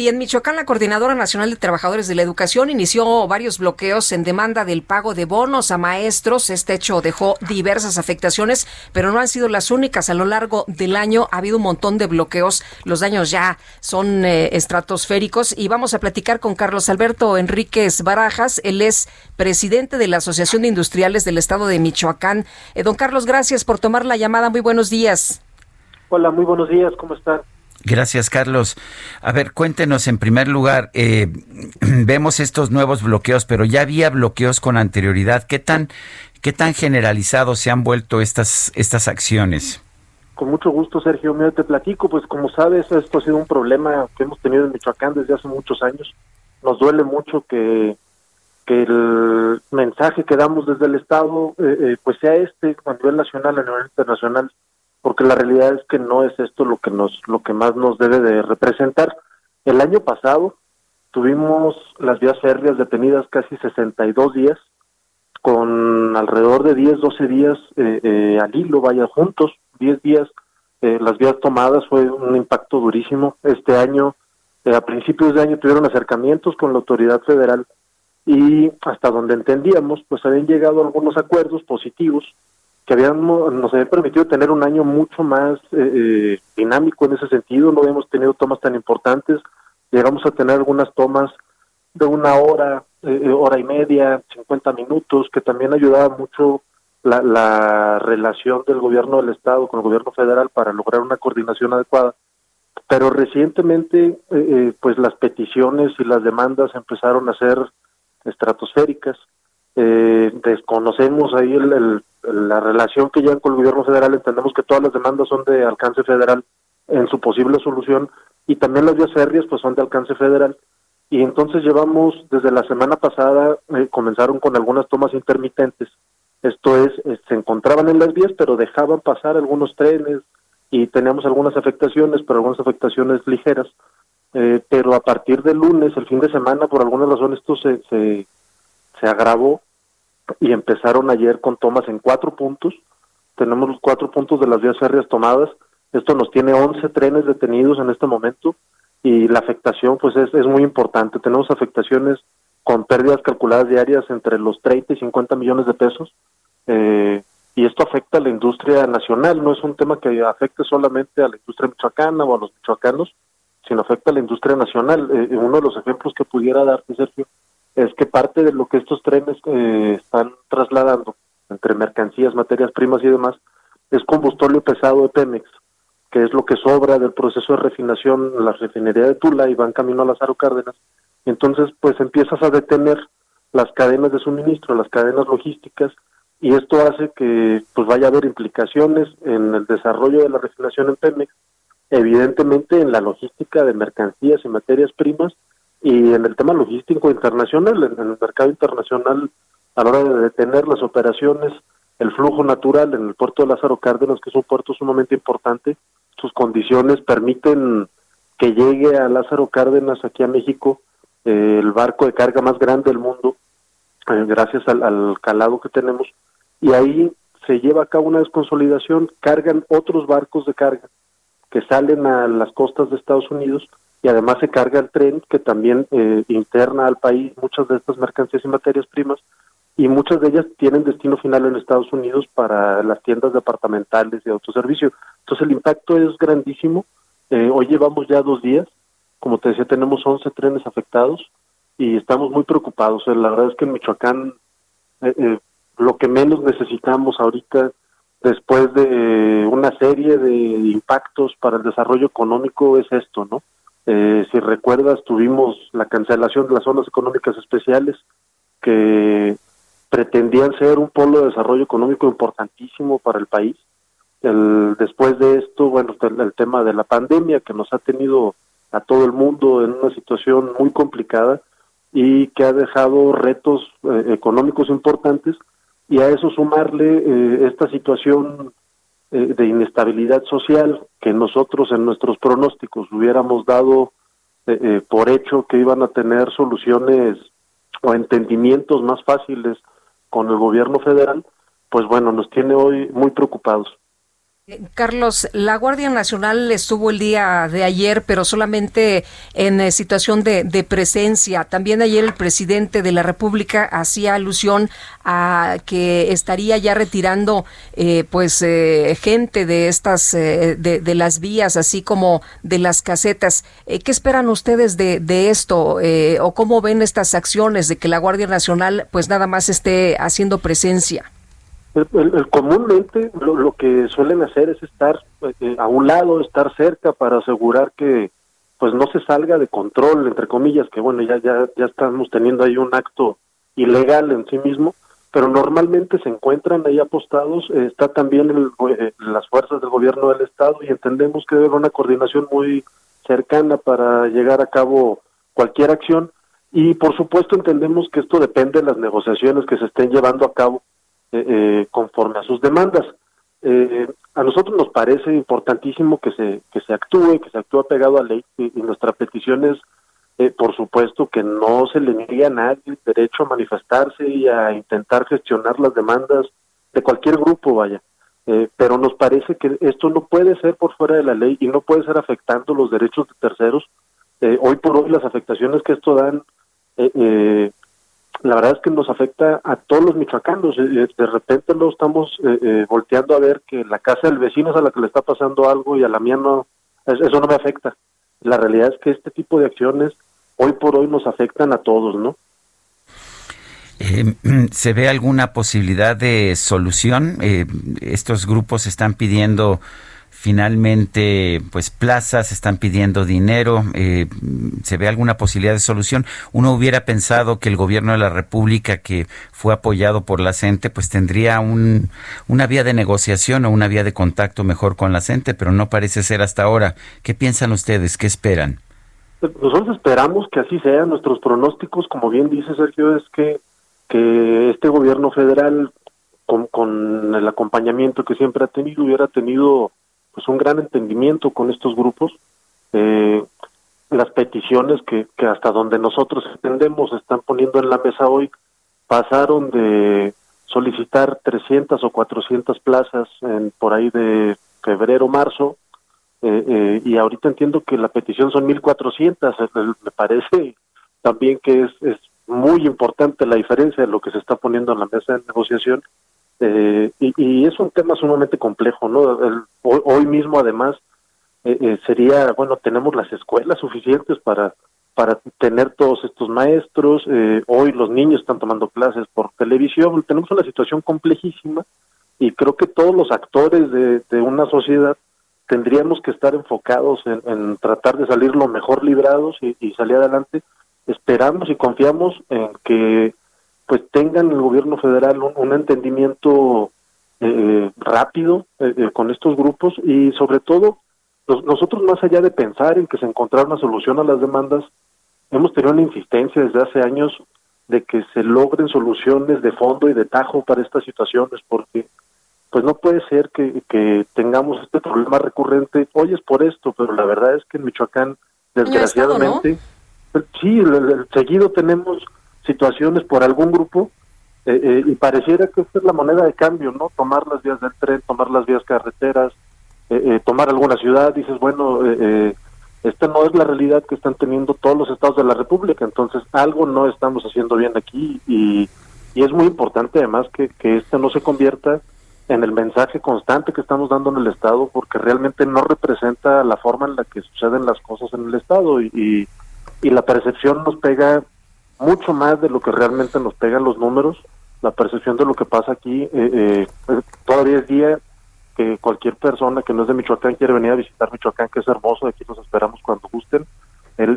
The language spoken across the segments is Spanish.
Y en Michoacán, la Coordinadora Nacional de Trabajadores de la Educación inició varios bloqueos en demanda del pago de bonos a maestros. Este hecho dejó diversas afectaciones, pero no han sido las únicas. A lo largo del año ha habido un montón de bloqueos. Los daños ya son eh, estratosféricos. Y vamos a platicar con Carlos Alberto Enríquez Barajas. Él es presidente de la Asociación de Industriales del Estado de Michoacán. Eh, don Carlos, gracias por tomar la llamada. Muy buenos días. Hola, muy buenos días. ¿Cómo están? Gracias, Carlos. A ver, cuéntenos en primer lugar, eh, vemos estos nuevos bloqueos, pero ya había bloqueos con anterioridad. ¿Qué tan, qué tan generalizados se han vuelto estas, estas acciones? Con mucho gusto, Sergio. Mira, te platico, pues como sabes, esto ha sido un problema que hemos tenido en Michoacán desde hace muchos años. Nos duele mucho que, que el mensaje que damos desde el Estado, eh, eh, pues sea este a nivel nacional, a nivel internacional, porque la realidad es que no es esto lo que nos lo que más nos debe de representar. El año pasado tuvimos las vías férreas detenidas casi 62 días con alrededor de 10, 12 días eh, eh, al hilo, vaya juntos, 10 días eh, las vías tomadas fue un impacto durísimo. Este año, eh, a principios de año tuvieron acercamientos con la autoridad federal y hasta donde entendíamos, pues habían llegado algunos acuerdos positivos que habían, nos habían permitido tener un año mucho más eh, eh, dinámico en ese sentido, no habíamos tenido tomas tan importantes, llegamos a tener algunas tomas de una hora, eh, hora y media, 50 minutos, que también ayudaba mucho la, la relación del gobierno del Estado con el gobierno federal para lograr una coordinación adecuada. Pero recientemente, pues las peticiones y las demandas empezaron a ser estratosféricas. Desconocemos ahí el la relación que llevan con el gobierno federal, entendemos que todas las demandas son de alcance federal en su posible solución y también las vías férreas pues son de alcance federal. Y entonces llevamos, desde la semana pasada, eh, comenzaron con algunas tomas intermitentes. Esto es, eh, se encontraban en las vías, pero dejaban pasar algunos trenes y teníamos algunas afectaciones, pero algunas afectaciones ligeras. Eh, pero a partir del lunes, el fin de semana, por alguna razón esto se, se, se agravó y empezaron ayer con tomas en cuatro puntos. Tenemos los cuatro puntos de las vías férreas tomadas. Esto nos tiene 11 trenes detenidos en este momento y la afectación pues es, es muy importante. Tenemos afectaciones con pérdidas calculadas diarias entre los 30 y 50 millones de pesos. Eh, y esto afecta a la industria nacional, no es un tema que afecte solamente a la industria michoacana o a los michoacanos, sino afecta a la industria nacional. Eh, uno de los ejemplos que pudiera darte, Sergio, es que parte de lo que estos trenes eh, están trasladando entre mercancías, materias primas y demás es combustible pesado de Pemex, que es lo que sobra del proceso de refinación en la refinería de Tula y van camino a Lázaro Cárdenas. Entonces, pues empiezas a detener las cadenas de suministro, las cadenas logísticas, y esto hace que pues vaya a haber implicaciones en el desarrollo de la refinación en Pemex, evidentemente en la logística de mercancías y materias primas, y en el tema logístico internacional, en, el mercado internacional, a la hora de detener las operaciones, el flujo natural en el puerto de Lázaro Cárdenas, que es un puerto sumamente importante, sus condiciones permiten que llegue a Lázaro Cárdenas, aquí a México, eh, el barco de carga más grande del mundo, eh, gracias al, al calado que tenemos, y ahí se lleva a cabo una desconsolidación, cargan otros barcos de carga que salen a las costas de Estados Unidos y además se carga el tren que también eh, interna al país muchas de estas mercancías y materias primas y muchas de ellas tienen destino final en Estados Unidos para las tiendas departamentales de autoservicio. Entonces el impacto es grandísimo. Eh, hoy llevamos ya dos días, como te decía, tenemos 11 trenes afectados y estamos muy preocupados. la verdad es que en Michoacán eh, lo que menos necesitamos ahorita después de una serie de impactos para el desarrollo económico es esto, ¿no? Eh, si recuerdas, tuvimos la cancelación de las zonas económicas especiales que pretendían ser un polo de desarrollo económico importantísimo para el país. El, después de esto, bueno, el, tema de la pandemia que nos ha tenido a todo el mundo en una situación muy complicada y que ha dejado retos eh, económicos importantes. Y a eso sumarle eh, esta situación eh, de inestabilidad social que nosotros en nuestros pronósticos hubiéramos dado por hecho que iban a tener soluciones o entendimientos más fáciles con el gobierno federal, pues bueno, nos tiene hoy muy preocupados. Carlos, la Guardia Nacional estuvo el día de ayer, pero solamente en eh, situación de, presencia. También ayer el presidente de la República hacía alusión a que estaría ya retirando, eh, pues, eh, gente de estas, de, las vías, así como de las casetas. ¿Qué esperan ustedes de, de esto? ¿O cómo ven estas acciones de que la Guardia Nacional, pues, nada más esté haciendo presencia? El, comúnmente lo, que suelen hacer es estar eh, a un lado, estar cerca para asegurar que pues no se salga de control, entre comillas, que bueno, ya, ya, ya estamos teniendo ahí un acto ilegal en sí mismo, pero normalmente se encuentran ahí apostados, eh, está también el, eh, las fuerzas del gobierno del Estado y entendemos que debe haber una coordinación muy cercana para llegar a cabo cualquier acción y por supuesto entendemos que esto depende de las negociaciones que se estén llevando a cabo eh, eh, conforme a sus demandas. Eh, a nosotros nos parece importantísimo que se que se actúe, que se actúe pegado a ley y, nuestra petición es, por supuesto, que no se le niegue a nadie el derecho a manifestarse y a intentar gestionar las demandas de cualquier grupo, vaya. pero nos parece que esto no puede ser por fuera de la ley y no puede ser afectando los derechos de terceros. hoy por hoy las afectaciones que esto dan eh, la verdad es que nos afecta a todos los michoacanos. Eh, de repente lo estamos eh, eh, volteando a ver que la casa del vecino es a la que le está pasando algo y a la mía no, eso no me afecta. La realidad es que este tipo de acciones hoy por hoy nos afectan a todos, ¿no? ¿Se ve alguna posibilidad de solución? estos grupos están pidiendo finalmente pues plazas están pidiendo dinero eh, se ve alguna posibilidad de solución uno hubiera pensado que el gobierno de la república que fue apoyado por la CENTE pues tendría un, una vía de negociación o una vía de contacto mejor con la CENTE pero no parece ser hasta ahora. Qué piensan ustedes qué esperan nosotros esperamos que así sea nuestros pronósticos como bien dice Sergio es que que este gobierno federal con, con el acompañamiento que siempre ha tenido hubiera tenido pues un gran entendimiento con estos grupos. Eh, las peticiones que, que hasta donde nosotros entendemos están poniendo en la mesa hoy pasaron de solicitar 300 o 400 plazas en, por ahí de febrero, marzo, eh, eh, y ahorita entiendo que la petición son 1.400, me parece también que es, es muy importante la diferencia de lo que se está poniendo en la mesa de negociación eh, y, es un tema sumamente complejo, ¿no? hoy, mismo, además, eh, eh, sería, bueno, tenemos las escuelas suficientes para para tener todos estos maestros. hoy los niños están tomando clases por televisión. Tenemos una situación complejísima y creo que todos los actores de, una sociedad tendríamos que estar enfocados en, tratar de salir lo mejor librados y salir adelante. Esperamos y confiamos en que pues tengan el gobierno federal un, entendimiento eh, rápido eh, eh, con estos grupos y sobre todo nosotros más allá de pensar en que se encontrara una solución a las demandas hemos tenido una insistencia desde hace años de que se logren soluciones de fondo y de tajo para estas situaciones porque pues no puede ser que, que tengamos este problema recurrente. Hoy es por esto pero la verdad es que en Michoacán desgraciadamente sí seguido tenemos situaciones por algún grupo eh, eh, y pareciera que esta es la moneda de cambio, ¿no? Tomar las vías del tren, tomar las vías carreteras, eh, tomar alguna ciudad, dices, bueno, esta no es la realidad que están teniendo todos los estados de la República, entonces algo no estamos haciendo bien aquí y, y es muy importante además que, que esto no se convierta en el mensaje constante que estamos dando en el Estado, porque realmente no representa la forma en la que suceden las cosas en el Estado y, y la percepción nos pega mucho más de lo que realmente nos pegan los números, la percepción de lo que pasa aquí. Eh, eh, pues, todavía es día que cualquier persona que no es de Michoacán quiere venir a visitar Michoacán, que es hermoso, aquí nos esperamos cuando gusten,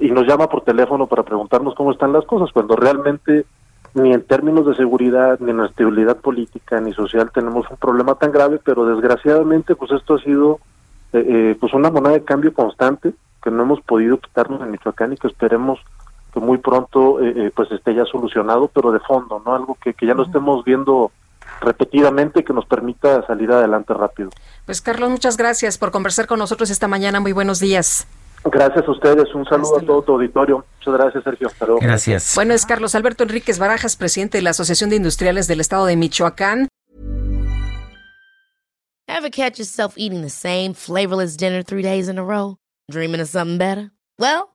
y nos llama por teléfono para preguntarnos cómo están las cosas, cuando realmente ni en términos de seguridad, ni en estabilidad política, ni social tenemos un problema tan grave, pero desgraciadamente pues esto ha sido eh, eh, pues una moneda de cambio constante que no hemos podido quitarnos en Michoacán y que esperemos que muy pronto eh, pues esté ya solucionado, pero de fondo, no algo que, que ya lo estemos viendo repetidamente que nos permita salir adelante rápido. Pues Carlos, muchas gracias por conversar con nosotros esta mañana. Muy buenos días. Gracias a ustedes. Un saludo a todo tu auditorio. Muchas gracias, Sergio. Hasta luego. Gracias. Bueno, es Carlos Alberto Enríquez Barajas, presidente de la Asociación de Industriales del Estado de Michoacán. Ever catch yourself eating the same flavorless dinner three days in a row? Dreaming of something better? Well,